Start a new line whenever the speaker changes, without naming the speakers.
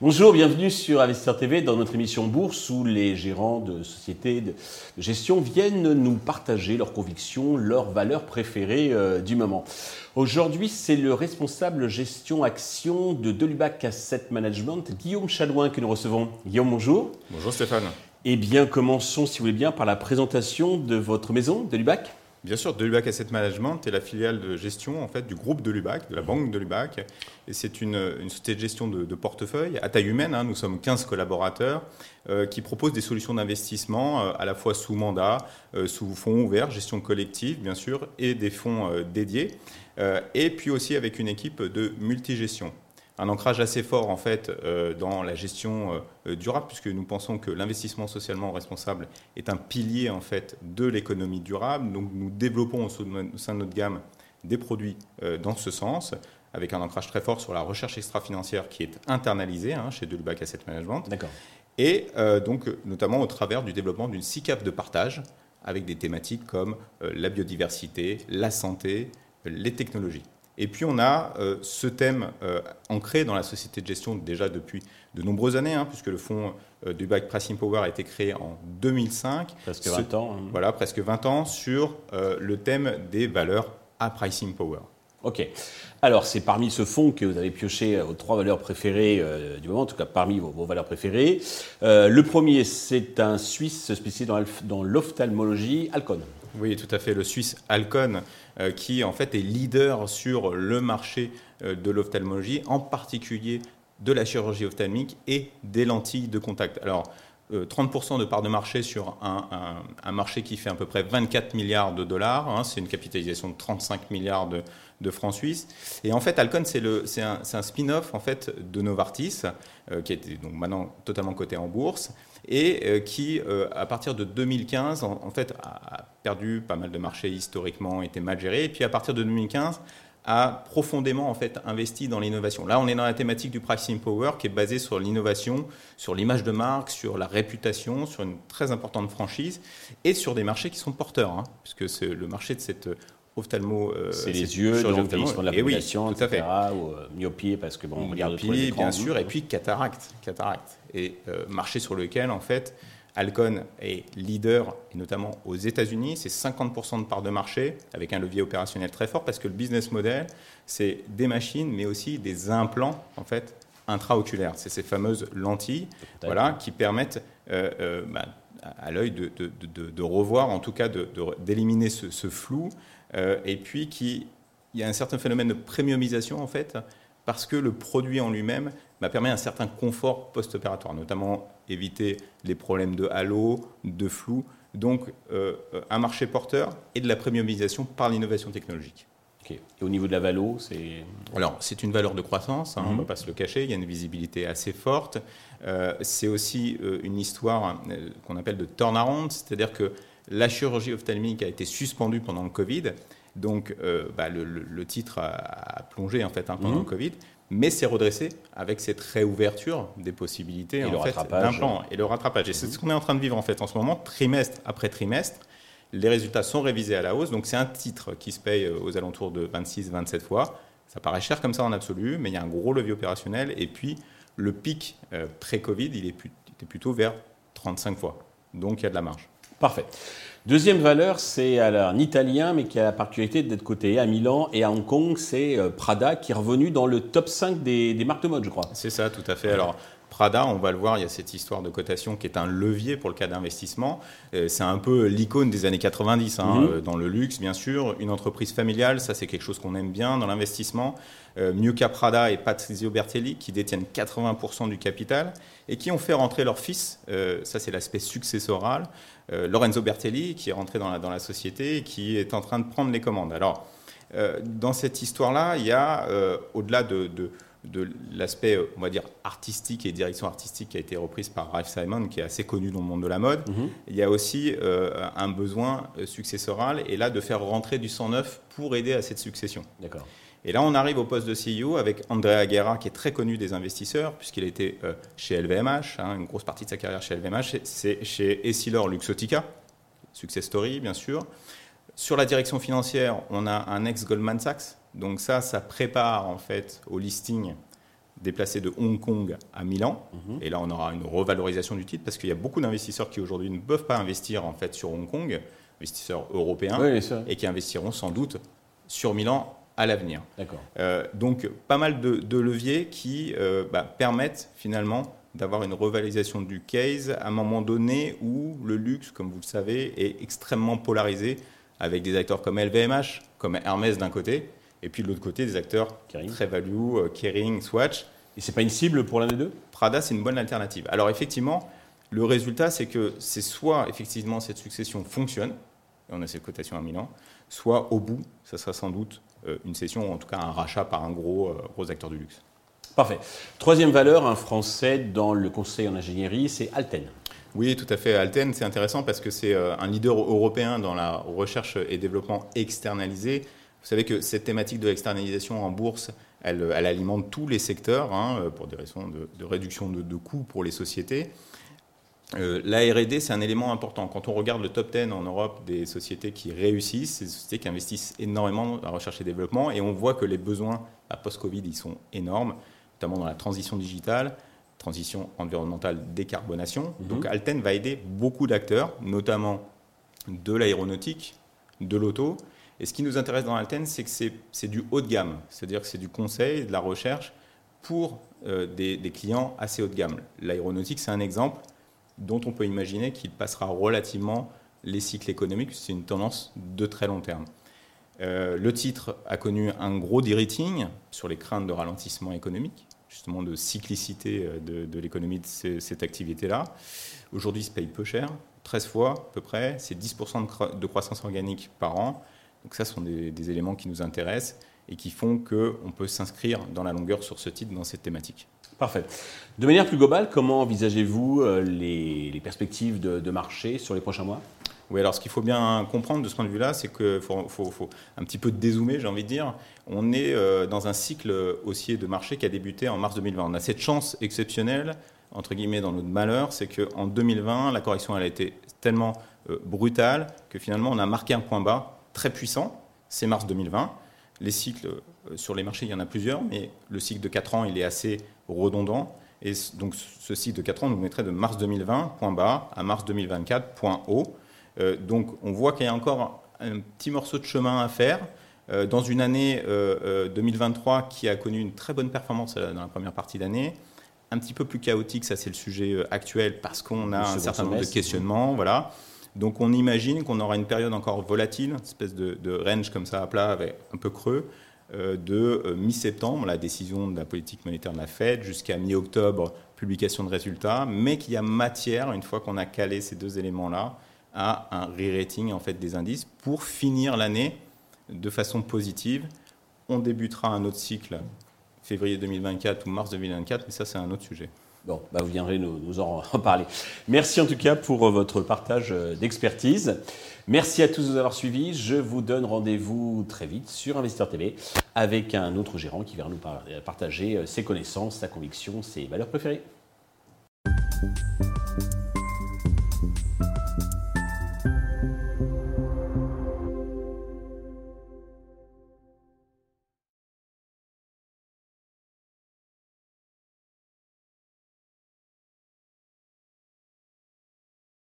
Bonjour, bienvenue sur Investir TV dans notre émission Bourse où les gérants de sociétés de gestion viennent nous partager leurs convictions, leurs valeurs préférées euh, du moment. Aujourd'hui, c'est le responsable gestion action de Delubac Asset Management, Guillaume Chalouin, que nous recevons. Guillaume, bonjour.
Bonjour Stéphane.
Eh bien, commençons, si vous voulez bien, par la présentation de votre maison, Delubac.
Bien sûr, Delubac Asset Management est la filiale de gestion en fait du groupe Delubac, de la banque Delubac. Et c'est une, société de gestion de, portefeuille à taille humaine. Hein. nous sommes 15 collaborateurs euh, qui proposent des solutions d'investissement euh, à la fois sous mandat, euh, sous fonds ouverts, gestion collective bien sûr, et des fonds dédiés. et puis aussi avec une équipe de multigestion un ancrage assez fort en fait euh, dans la gestion euh, durable puisque nous pensons que l'investissement socialement responsable est un pilier en fait de l'économie durable. Donc nous développons au sein de notre gamme des produits euh, dans ce sens avec un ancrage très fort sur la recherche extra-financière qui est internalisée hein, chez Delubac Asset Management.
D'accord.
Et donc notamment au travers du développement d'une SICAP de partage avec des thématiques comme la biodiversité, la santé, les technologies. Et puis on a euh, ce thème euh, ancré dans la société de gestion déjà depuis de nombreuses années, hein, puisque le fonds euh, du back Pricing Power a été créé en 2005.
Presque 20 ans. Hein.
Voilà, presque 20 ans sur le thème des valeurs à Pricing Power.
Ok. Alors, c'est parmi ce fonds que vous avez pioché vos trois valeurs préférées du moment, en tout cas parmi vos, valeurs préférées. le premier, c'est un Suisse spécialisé dans l'ophtalmologie, Alcon.
Oui, tout à fait. Le Suisse Alcon, euh, qui en fait est leader sur le marché euh, de l'ophtalmologie, en particulier de la chirurgie ophtalmique et des lentilles de contact. Alors, 30% euh, de part de marché sur un, marché qui fait à peu près 24 milliards de dollars. Hein, c'est une capitalisation de 35 milliards de, francs suisses. Et en fait, Alcon, c'est un, spin-off en fait, de Novartis, qui est donc maintenant totalement coté en bourse et euh, qui, euh, à partir de 2015, en, fait, a perdu pas mal de marchés historiquement, était mal géré, et puis à partir de 2015, a profondément en fait investi dans l'innovation. Là, on est dans la thématique du pricing power qui est basée sur l'innovation, sur l'image de marque, sur la réputation, sur une très importante franchise et sur des marchés qui sont porteurs, hein, puisque c'est le marché de cette ophtalmo.
Euh, c'est les yeux, donc de la population, etc. Ou myopie, parce que bon, on regarde
myopie, bien sûr, et puis cataracte, cataracte et euh, marché sur lequel, en fait, Alcon est leader, et notamment aux États-Unis. C'est 50% de part de marché, avec un levier opérationnel très fort, parce que le business model, c'est des machines, mais aussi des implants, en fait, intraoculaires. C'est ces fameuses lentilles voilà, qui permettent euh, euh, bah, à l'œil de, revoir, en tout cas d'éliminer ce, flou, et puis qui, y a un certain phénomène de premiumisation, en fait, parce que le produit en lui-même permet un certain confort post-opératoire, notamment éviter les problèmes de halo, de flou. Donc, euh, un marché porteur et de la premiumisation par l'innovation technologique.
Et au niveau de la valo, c'est
Alors, c'est une valeur de croissance, hein, on ne va mhm. pas se le cacher, il y a une visibilité assez forte. Euh, c'est aussi euh, une histoire qu'on appelle de turnaround, c'est-à-dire que la chirurgie ophtalmique a été suspendue pendant le Covid, donc bah, le, titre a, plongé en fait hein, pendant mhm. le Covid mais c'est redressé avec cette réouverture des possibilités
et,
en
le,
fait,
rattrapage.
et le rattrapage. Et c'est ce qu'on est en train de vivre en fait en ce moment, trimestre après trimestre. Les résultats sont révisés à la hausse, donc c'est un titre qui se paye euh, aux alentours de 26-27 fois. Ça paraît cher comme ça en absolu, mais il y a un gros levier opérationnel. Et puis le pic euh, pré-Covid, il était plutôt vers 35 fois. Donc il y a de la marge.
Parfait. Deuxième valeur, c'est un italien, mais qui a la particularité d'être coté à Milan et à Hong Kong, c'est euh, Prada, qui est revenu dans le top 5 des, marques de mode, je crois.
C'est ça, tout à fait. Alors, Prada, on va le voir, il y a cette histoire de cotation qui est un levier pour le cas d'investissement. Euh, c'est un peu l'icône des années 90, hein, mhm. euh, dans le luxe, bien sûr. Une entreprise familiale, ça c'est quelque chose qu'on aime bien dans l'investissement. mieux qu'à Prada et Patrizio Bertelli, qui détiennent 80% du capital et qui ont fait rentrer leur fils, ça c'est l'aspect successoral, euh, Lorenzo Bertelli, qui est rentré dans la, dans la société et qui est en train de prendre les commandes. Alors, euh, dans cette histoire-là, il y a, euh, au-delà de, de, l'aspect, on va dire, artistique et direction artistique qui a été reprise par Ralph Simon, qui est assez connu dans le monde de la mode, mhm. il y a aussi un besoin successoral et là de faire rentrer du sang neuf pour aider à cette succession.
D'accord.
Et là, on arrive au poste de CEO avec Andrea Guerra, qui est très connu des investisseurs, puisqu'il a été euh, chez LVMH, hein, une grosse partie de sa carrière chez LVMH, c'est chez Essilor Luxotica, success story bien sûr. Sur la direction financière, on a un ex-Goldman Sachs. Donc ça, ça prépare en fait au listing déplacé de Hong Kong à Milan. Mhm. Et là, on aura une revalorisation du titre parce qu'il y a beaucoup d'investisseurs qui aujourd'hui ne peuvent pas investir en fait sur Hong Kong, investisseurs européens, et qui investiront sans doute sur Milan à l'avenir. Euh, donc pas mal de, leviers qui euh, bah, permettent finalement d'avoir une revalorisation du case à un moment donné où le luxe, comme vous le savez, est extrêmement polarisé avec des acteurs comme LVMH, comme Hermès d'un côté, et puis de l'autre côté des acteurs très value, euh, Kering, Swatch.
Et c'est pas une cible pour l'un des deux?
Prada, c'est une bonne alternative. Alors effectivement, le résultat, c'est que c'est soit effectivement cette succession fonctionne, et on a cette cotation à Milan, soit au bout, ça sera sans doute euh, une cession, ou en tout cas un rachat par un gros, euh, gros acteur du luxe.
Parfait. Troisième valeur, un Français dans le conseil en ingénierie, c'est Alten.
Oui, tout à fait. Alten, c'est intéressant parce que c'est euh, un leader européen dans la recherche et développement externalisé. Vous savez que cette thématique de l'externalisation en bourse, elle, alimente tous les secteurs hein, pour des raisons de, réduction de, coûts pour les sociétés. Euh, la R&D, c'est un élément important. Quand on regarde le top 10 en Europe des sociétés qui réussissent, c'est des sociétés qui investissent énormément dans la recherche et développement, et on voit que les besoins à post-Covid, ils sont énormes, notamment dans la transition digitale, transition environnementale, décarbonation. Mhm. Donc Alten va aider beaucoup d'acteurs, notamment de l'aéronautique, de l'auto. Et ce qui nous intéresse dans Alten, c'est que c'est du haut de gamme, c'est-à-dire que c'est du conseil, de la recherche pour euh, des, des clients assez haut de gamme. L'aéronautique, c'est un exemple dont on peut imaginer qu'il passera relativement les cycles économiques. C'est une tendance de très long terme. Euh, le titre a connu un gros de sur les craintes de ralentissement économique, justement de cyclicité euh, de, l'économie de cette activité-là. Aujourd'hui, il se paye peu cher, 13 fois à peu près, c'est 10% de, croissance organique par an. Donc ça, ce sont des, éléments qui nous intéressent et qui font qu'on peut s'inscrire dans la longueur sur ce titre, dans cette thématique.
Parfait. De manière plus globale, comment envisagez-vous euh, les, perspectives de, marché sur les prochains mois?
Oui, alors ce qu'il faut bien comprendre de ce point de vue-là, c'est qu'il faut, faut, un petit peu dézoomer, j'ai envie de dire. On est euh, dans un cycle haussier de marché qui a débuté en mars 2020. On a cette chance exceptionnelle, entre guillemets, dans notre malheur, c'est qu'en 2020, la correction a été tellement euh, brutale que finalement, on a marqué un point bas très puissant. C'est mars 2020. Les cycles sur les marchés, il y en a plusieurs, mais le cycle de 4 ans, il est assez redondant. Et donc ce cycle de 4 ans nous mettrait de mars 2020, point bas, à mars 2024, point haut. Euh, donc on voit qu'il y a encore un petit morceau de chemin à faire. Euh, dans une année 2023 euh, qui a connu une très bonne performance dans la première partie d'année, un petit peu plus chaotique, ça c'est le sujet actuel, parce qu'on a un certain nombre de questionnements. Voilà. Donc on imagine qu'on aura une période encore volatile, une espèce de, de range comme ça à plat, avec un peu creux, euh, de euh, mi-septembre, la décision de la politique monétaire de la Fed, jusqu'à mi-octobre, publication de résultats, mais qu'il y a matière, une fois qu'on a calé ces deux éléments-là, à un re-rating en fait, des indices pour finir l'année de façon positive. On débutera un autre cycle février 2024 ou mars 2024, mais ça c'est un autre sujet.
Bon, bah vous viendrez nous, en parler. Merci en tout cas pour euh, votre partage euh, d'expertise. Merci à tous de nous avoir suivis. Je vous donne rendez-vous très vite sur Investir TV avec un autre gérant qui va nous partager euh, ses connaissances, sa conviction, ses valeurs préférées.